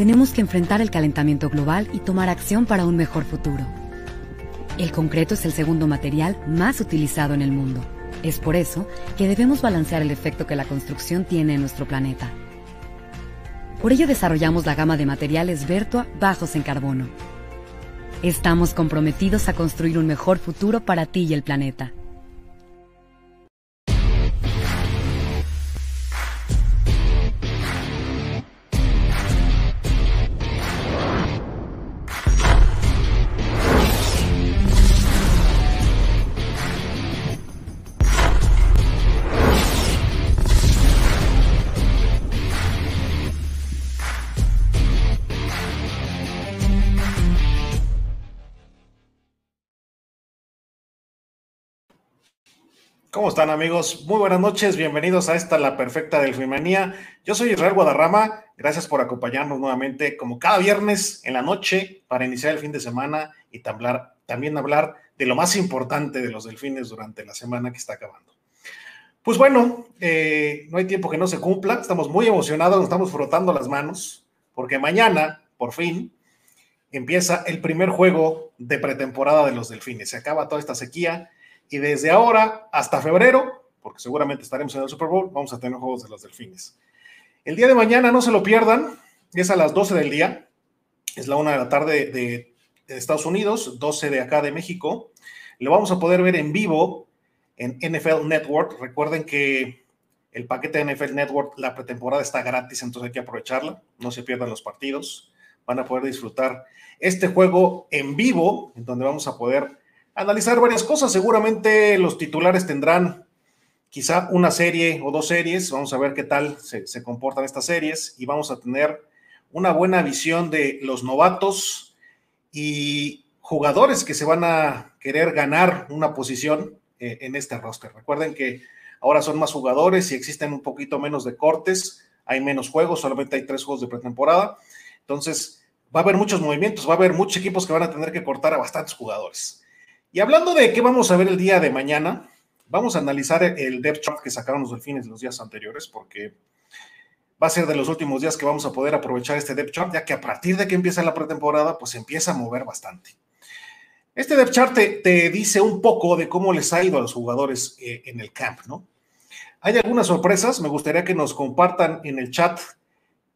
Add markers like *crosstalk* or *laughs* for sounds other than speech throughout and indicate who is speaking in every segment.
Speaker 1: tenemos que enfrentar el calentamiento global y tomar acción para un mejor futuro. El concreto es el segundo material más utilizado en el mundo. Es por eso que debemos balancear el efecto que la construcción tiene en nuestro planeta. Por ello desarrollamos la gama de materiales Vertua bajos en carbono. Estamos comprometidos a construir un mejor futuro para ti y el planeta.
Speaker 2: ¿Cómo están amigos? Muy buenas noches, bienvenidos a esta La Perfecta Delfimanía. Yo soy Israel Guadarrama, gracias por acompañarnos nuevamente como cada viernes en la noche para iniciar el fin de semana y también hablar de lo más importante de los delfines durante la semana que está acabando. Pues bueno, eh, no hay tiempo que no se cumpla, estamos muy emocionados, nos estamos frotando las manos porque mañana, por fin, empieza el primer juego de pretemporada de los delfines. Se acaba toda esta sequía y desde ahora hasta febrero, porque seguramente estaremos en el Super Bowl, vamos a tener juegos de los delfines. El día de mañana no se lo pierdan, es a las 12 del día, es la una de la tarde de, Estados Unidos, 12 de acá de México. Lo vamos a poder ver en vivo en NFL Network. Recuerden que el paquete de NFL Network, la pretemporada está gratis, entonces hay que aprovecharla, no se pierdan los partidos, van a poder disfrutar este juego en vivo, en donde vamos a poder analizar varias cosas. Seguramente los titulares tendrán quizá una serie o dos series. Vamos a ver qué tal se, comportan estas series y vamos a tener una buena visión de los novatos y jugadores que se van a querer ganar una posición eh, en este roster. Recuerden que ahora son más jugadores y existen un poquito menos de cortes, hay menos juegos, solamente hay tres juegos de pretemporada. Entonces, va a haber muchos movimientos, va a haber muchos equipos que van a tener que cortar a bastantes jugadores. Y hablando de qué vamos a ver el día de mañana, vamos a analizar el depth chart que sacaron los delfines los días anteriores, porque va a ser de los últimos días que vamos a poder aprovechar este depth chart, ya que a partir de que empieza la pretemporada, pues empieza a mover bastante. Este depth chart te, dice un poco de cómo les ha ido a los jugadores eh, en el camp, ¿no? Hay algunas sorpresas, me gustaría que nos compartan en el chat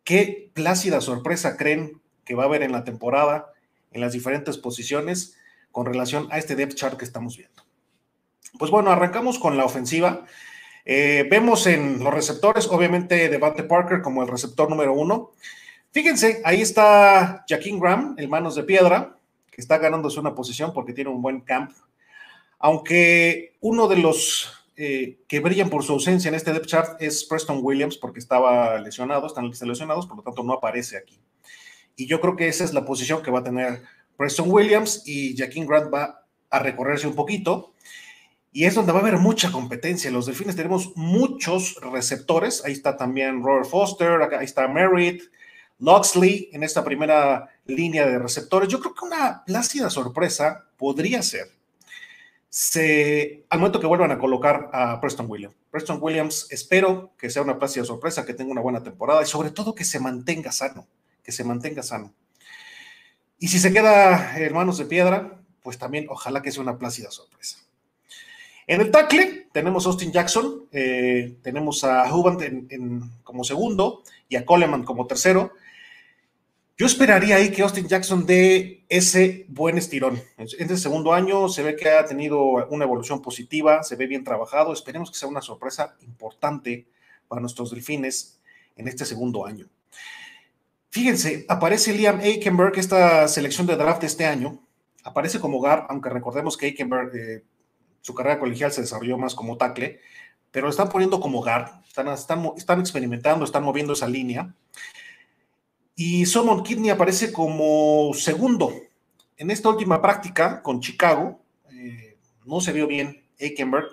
Speaker 2: qué plácida sorpresa creen que va a haber en la temporada, en las diferentes posiciones con relación a este depth chart que estamos viendo. Pues bueno, arrancamos con la ofensiva. Eh, vemos en los receptores, obviamente, Devante Parker como el receptor número uno. Fíjense, ahí está Jaquín Graham, el manos de piedra, que está ganándose una posición porque tiene un buen camp. Aunque uno de los eh, que brillan por su ausencia en este depth chart es Preston Williams, porque estaba lesionado, están lesionados, por lo tanto no aparece aquí. Y yo creo que esa es la posición que va a tener Preston Williams y Jaquín Grant va a recorrerse un poquito. Y es donde va a haber mucha competencia. Los delfines tenemos muchos receptores. Ahí está también Robert Foster, ahí está Merritt, Loxley en esta primera línea de receptores. Yo creo que una plácida sorpresa podría ser se, al momento que vuelvan a colocar a Preston Williams. Preston Williams, espero que sea una plácida sorpresa, que tenga una buena temporada y sobre todo que se mantenga sano, que se mantenga sano. Y si se queda hermanos de piedra, pues también ojalá que sea una plácida sorpresa. En el tackle tenemos a Austin Jackson, eh, tenemos a Huband como segundo y a Coleman como tercero. Yo esperaría ahí que Austin Jackson dé ese buen estirón. En este segundo año se ve que ha tenido una evolución positiva, se ve bien trabajado. Esperemos que sea una sorpresa importante para nuestros delfines en este segundo año. Fíjense, aparece Liam Aikenberg, esta selección de draft este año, aparece como guard, aunque recordemos que Aikenberg, eh, su carrera colegial se desarrolló más como tackle, pero lo están poniendo como guard, están, experimentando, están moviendo esa línea. Y Solomon Kidney aparece como segundo. En esta última práctica con Chicago, eh, no se vio bien Aikenberg,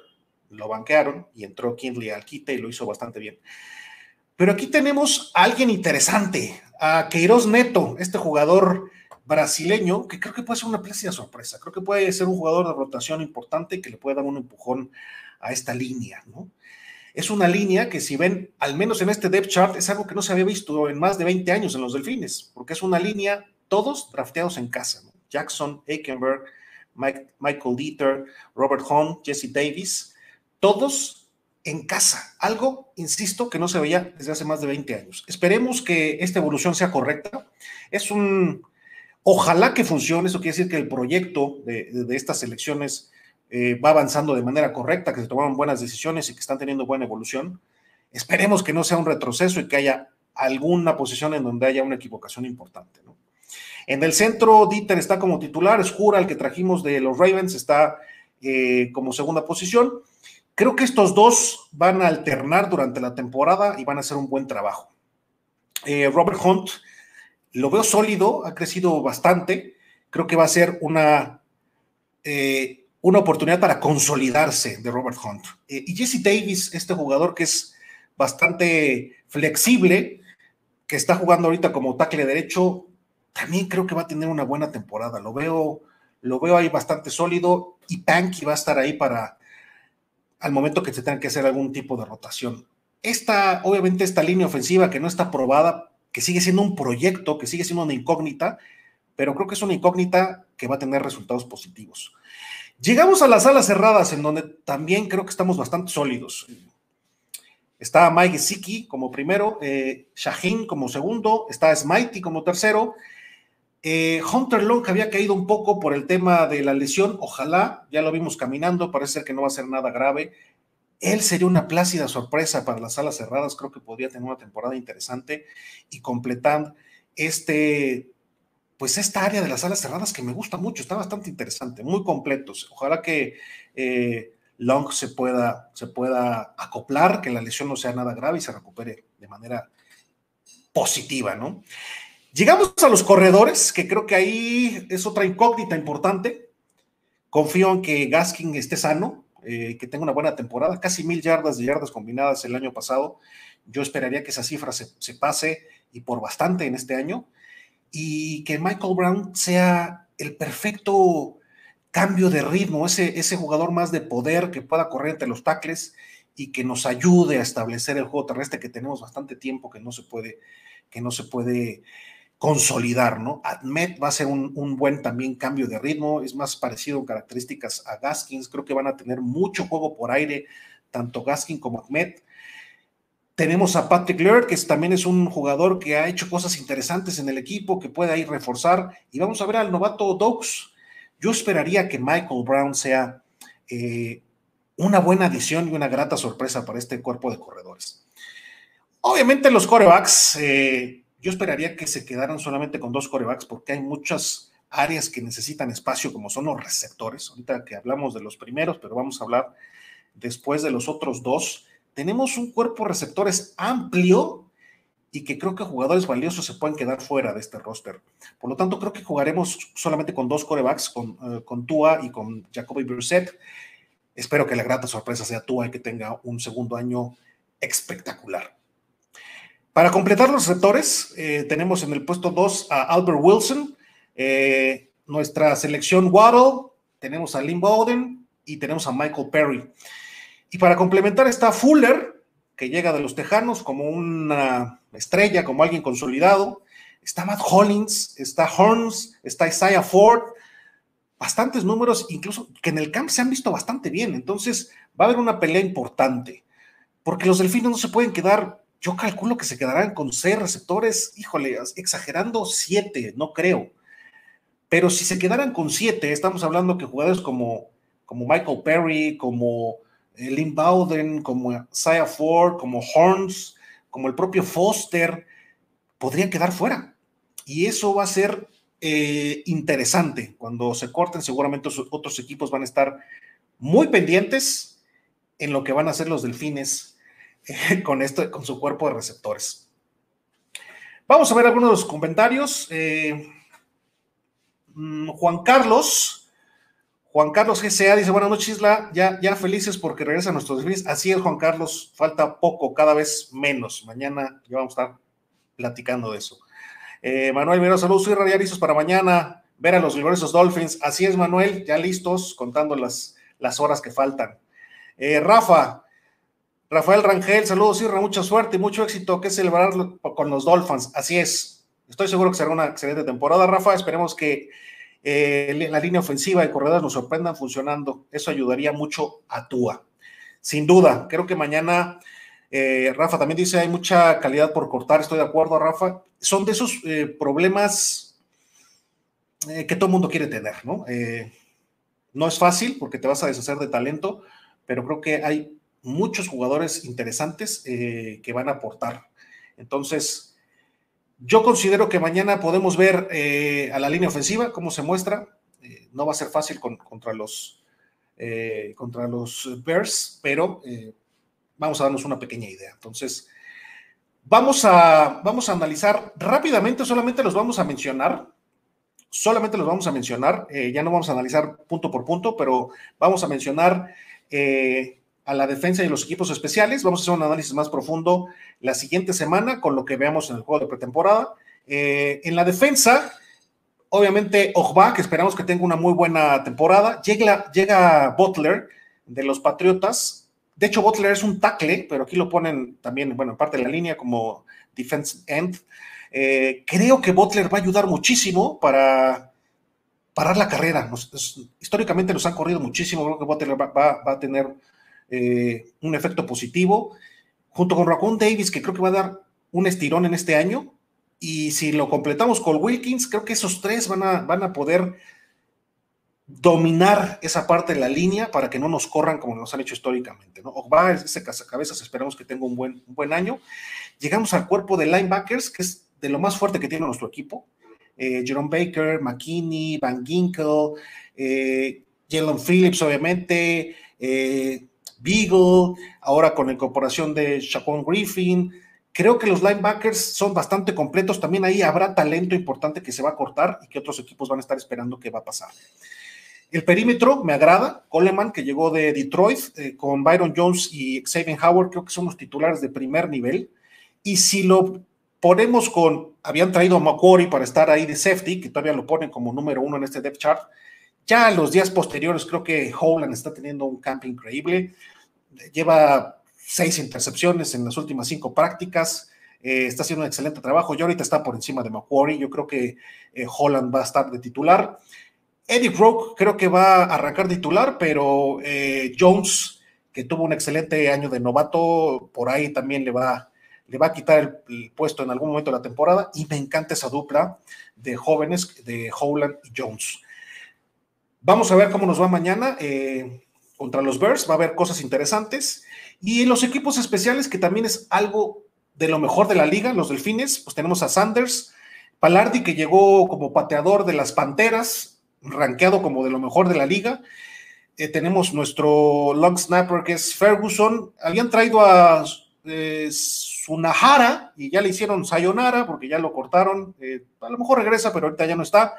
Speaker 2: lo banquearon y entró Kindley al quite y lo hizo bastante bien. Pero aquí tenemos a alguien interesante, a Queiroz Neto, este jugador brasileño, que creo que puede ser una plácida sorpresa. Creo que puede ser un jugador de rotación importante que le puede dar un empujón a esta línea, ¿no? es una línea que si ven, al menos en este depth chart, es algo que no se había visto en más de 20 años en los Delfines, porque es una línea, todos drafteados en casa. Jackson, Aikenberg, Michael Dieter, Robert Hahn, Jesse Davis, todos en casa. Algo, insisto, que no se veía desde hace más de 20 años. Esperemos que esta evolución sea correcta. Es un, ojalá que funcione, eso quiere decir que el proyecto de, estas elecciones eh, va avanzando de manera correcta, que se tomaron buenas decisiones y que están teniendo buena evolución. Esperemos que no sea un retroceso y que haya alguna posición en donde haya una equivocación importante. En el centro, Dieter está como titular, es Jura, el que trajimos de los Ravens, está eh, como segunda posición. Creo que estos dos van a alternar durante la temporada y van a hacer un buen trabajo. Eh, Robert Hunt lo veo sólido, ha crecido bastante. Creo que va a ser una, eh, una oportunidad para consolidarse de Robert Hunt. y Jesse Davis, este jugador que es bastante flexible, que está jugando ahorita como tackle derecho, también creo que va a tener una buena temporada. Lo veo, lo veo ahí bastante sólido y Panky va a estar ahí para al momento que se tenga que hacer algún tipo de rotación. Esta, obviamente, esta línea ofensiva que no está aprobada, que sigue siendo un proyecto, que sigue siendo una incógnita, pero creo que es una incógnita que va a tener resultados positivos. Llegamos a las salas cerradas, en donde también creo que estamos bastante sólidos. Está Mike Siki como primero, eh, Shaheen como segundo, está Smitey como tercero, eh, Hunter Long había caído un poco por el tema de la lesión, ojalá, ya lo vimos caminando, parece que no va a ser nada grave. Él sería una plácida sorpresa para las salas cerradas, creo que podría tener una temporada interesante y completar este, pues esta área de las salas cerradas que me gusta mucho, está bastante interesante, muy completos. Ojalá que eh, Long se pueda, se pueda acoplar, que la lesión no sea nada grave y se recupere de manera positiva, ¿no? Llegamos a los corredores, que creo que ahí es otra incógnita importante. Confío en que Gaskin esté sano, eh, que tenga una buena temporada, casi mil yardas de yardas combinadas el año pasado. Yo esperaría que esa cifra se, pase y por bastante en este año. Y que Michael Brown sea el perfecto cambio de ritmo, ese, jugador más de poder que pueda correr entre los tackles y que nos ayude a establecer el juego terrestre que tenemos bastante tiempo que no se puede, que no se puede consolidar, ¿no? Admet va a ser un, buen también cambio de ritmo, es más parecido en características a Gaskins, creo que van a tener mucho juego por aire, tanto Gaskin como Admet. Tenemos a Patrick Laird, que también es un jugador que ha hecho cosas interesantes en el equipo, que puede ahí reforzar. Y vamos a ver al novato Dogs. Yo esperaría que Michael Brown sea eh, una buena adición y una grata sorpresa para este cuerpo de corredores. Obviamente los corebacks, eh, yo esperaría que se quedaran solamente con dos corebacks porque hay muchas áreas que necesitan espacio, como son los receptores. Ahorita que hablamos de los primeros, pero vamos a hablar después de los otros dos. Tenemos un cuerpo de receptores amplio y que creo que jugadores valiosos se pueden quedar fuera de este roster. Por lo tanto, creo que jugaremos solamente con dos corebacks, con, uh, con Tua y con Jacoby Brissett. Espero que la grata sorpresa sea Tua y que tenga un segundo año espectacular. Para completar los receptores, eh, tenemos en el puesto 2 a Albert Wilson, eh, nuestra selección Waddle, tenemos a Lynn Bowden y tenemos a Michael Perry. Y para complementar está Fuller, que llega de los Tejanos como una estrella, como alguien consolidado. Está Matt Hollins, está Horns, está Isaiah Ford. Bastantes números, incluso que en el camp se han visto bastante bien. Entonces va a haber una pelea importante, porque los delfines no se pueden quedar yo calculo que se quedarán con seis receptores, híjole, exagerando siete, no creo. Pero si se quedaran con siete, estamos hablando que jugadores como, como Michael Perry, como eh, Lynn Bowden, como Saya Ford, como Horns, como el propio Foster, podrían quedar fuera. Y eso va a ser eh, interesante. Cuando se corten, seguramente otros equipos van a estar muy pendientes en lo que van a hacer los delfines *laughs* con, esto, con su cuerpo de receptores. Vamos a ver algunos de los comentarios. Eh, mm, Juan Carlos, Juan Carlos GCA dice, buenas noches, Isla, ya, ya felices porque regresan nuestros desfiles. Así es, Juan Carlos, falta poco, cada vez menos. Mañana ya vamos a estar platicando de eso. Eh, Manuel Mira, saludos, soy radializos para mañana, ver a los gloriosos Dolphins. Así es, Manuel, ya listos, contando las, las horas que faltan. Eh, Rafa, Rafael Rangel, saludos, Irra, mucha suerte y mucho éxito que celebrar con los Dolphins. Así es. Estoy seguro que será una excelente temporada, Rafa. Esperemos que eh, la línea ofensiva y corredores nos sorprendan funcionando. Eso ayudaría mucho a Tua. Sin duda, creo que mañana, eh, Rafa también dice, hay mucha calidad por cortar, estoy de acuerdo, Rafa. Son de esos eh, problemas que todo el mundo quiere tener, ¿no? no es fácil porque te vas a deshacer de talento, pero creo que hay muchos jugadores interesantes que van a aportar. Entonces, yo considero que mañana podemos ver eh, a la línea ofensiva cómo se muestra. Eh, no va a ser fácil contra, los, eh, contra los Bears, pero vamos a darnos una pequeña idea. Entonces, vamos a, vamos a analizar rápidamente, solamente los vamos a mencionar. Solamente los vamos a mencionar, ya no vamos a analizar punto por punto, pero vamos a mencionar a la defensa y los equipos especiales. Vamos a hacer un análisis más profundo la siguiente semana con lo que veamos en el juego de pretemporada. Eh, en la defensa, obviamente, Ojba, que esperamos que tenga una muy buena temporada. Llega, llega Butler de los Patriotas. De hecho, Butler es un tackle, pero aquí lo ponen también, bueno, en parte de la línea como defense end. Eh, creo que Butler va a ayudar muchísimo para parar la carrera. históricamente nos han corrido muchísimo. Creo que Butler va, va a tener eh, un efecto positivo, junto con Raccoon Davis, que creo que va a dar un estirón en este año. Y si lo completamos con Wilkins, creo que esos tres van a, van a poder dominar esa parte de la línea para que no nos corran como nos han hecho históricamente. ¿no? va ese cazacabezas, esperamos que tenga un buen, buen año. Llegamos al cuerpo de linebackers, que es de lo más fuerte que tiene nuestro equipo. Eh, Jerome Baker, McKinney, Van Ginkel, eh, Jalen Phillips, obviamente, eh, Beagle, ahora con la incorporación de Shaquon Griffin. Creo que los linebackers son bastante completos. También ahí habrá talento importante que se va a cortar y que otros equipos van a estar esperando qué va a pasar. El perímetro me agrada. Coleman, que llegó de Detroit, eh, con Byron Jones y Xavier Howard, creo que son los titulares de primer nivel. Y si lo ponemos con, habían traído a Macquarie para estar ahí de safety, que todavía lo ponen como número uno en este depth chart, ya en los días posteriores creo que Howland está teniendo un camp increíble. Lleva seis intercepciones en las últimas cinco prácticas. Eh, está haciendo un excelente trabajo. Y ahorita está por encima de Macquarie. Yo creo que eh, Holland va a estar de titular. Eddie Rock creo que va a arrancar titular, pero eh, Jones, que tuvo un excelente año de novato, por ahí también le va, le va a quitar el, puesto en algún momento de la temporada. Y me encanta esa dupla de jóvenes de Holland y Jones. Vamos a ver cómo nos va mañana eh, contra los Bears. Va a haber cosas interesantes. Y los equipos especiales, que también es algo de lo mejor de la liga, los delfines, pues tenemos a Sanders, Palardi, que llegó como pateador de las Panteras, rankeado como de lo mejor de la liga. Eh, tenemos nuestro long snapper, que es Ferguson. Habían traído a eh, y ya le hicieron Sayonara porque ya lo cortaron. a lo mejor regresa, pero ahorita ya no está.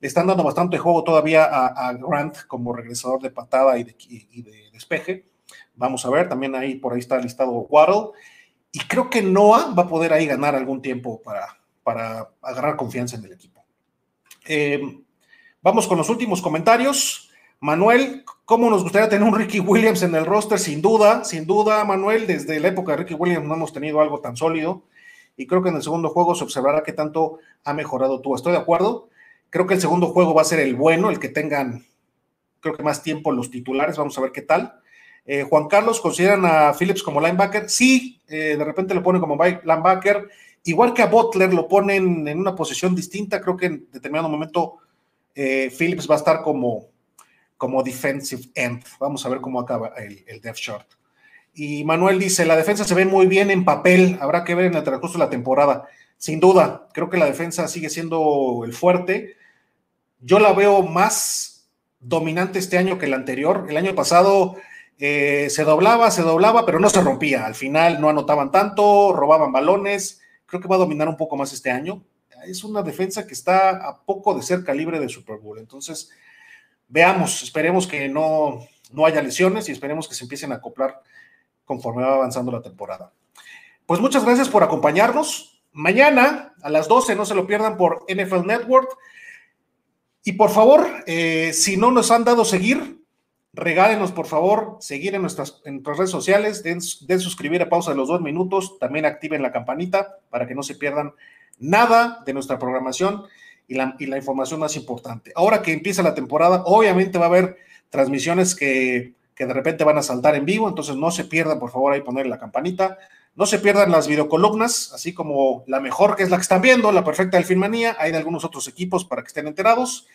Speaker 2: Le están dando bastante juego todavía a, Grant como regresador de patada y de, despeje. Vamos a ver, también ahí por ahí está listado Waddle. Y creo que Noah va a poder ahí ganar algún tiempo para, para agarrar confianza en el equipo. Eh, vamos con los últimos comentarios. Manuel, ¿cómo nos gustaría tener un Ricky Williams en el roster? Sin duda, sin duda, Manuel, desde la época de Ricky Williams no hemos tenido algo tan sólido y creo que en el segundo juego se observará qué tanto ha mejorado tú. Estoy de acuerdo. Creo que el segundo juego va a ser el bueno, el que tengan, creo que más tiempo los titulares. Vamos a ver qué tal. Eh, Juan Carlos, ¿consideran a Phillips como linebacker? Sí, eh, de repente lo ponen como linebacker. Igual que a Butler lo ponen en una posición distinta. Creo que en determinado momento eh, Phillips va a estar como, como defensive end. Vamos a ver cómo acaba el, el depth chart. Y Manuel dice, la defensa se ve muy bien en papel, habrá que ver en el transcurso de la temporada. Sin duda, creo que la defensa sigue siendo el fuerte yo la veo más dominante este año que el anterior. El año pasado eh, se doblaba, se doblaba, pero no se rompía. Al final no anotaban tanto, robaban balones. Creo que va a dominar un poco más este año. Es una defensa que está a poco de ser calibre de Super Bowl. Entonces, veamos, esperemos que no, no haya lesiones y esperemos que se empiecen a acoplar conforme va avanzando la temporada. Pues muchas gracias por acompañarnos. Mañana a las 12, no se lo pierdan por NFL Network. Y por favor, eh, si no nos han dado seguir, Regálenos, por favor, seguir en nuestras, redes sociales, den, suscribir a pausa de los dos minutos, también activen la campanita para que no se pierdan nada de nuestra programación y la, y la información más importante. Ahora que empieza la temporada, obviamente va a haber transmisiones que, que de repente van a saltar en vivo, entonces no se pierdan, por favor, ahí poner la campanita. No se pierdan las videocolumnas, así como la mejor que es la que están viendo, la perfecta del Filmanía, hay de algunos otros equipos para que estén enterados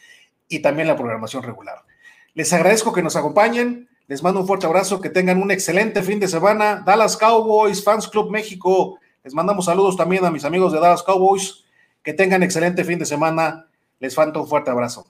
Speaker 2: y también la programación regular. Les agradezco que nos acompañen. Les mando un fuerte abrazo. Que tengan un excelente fin de semana. Dallas Cowboys, Fans Club México. Les mandamos saludos también a mis amigos de Dallas Cowboys. Que tengan excelente fin de semana. Les falta un fuerte abrazo.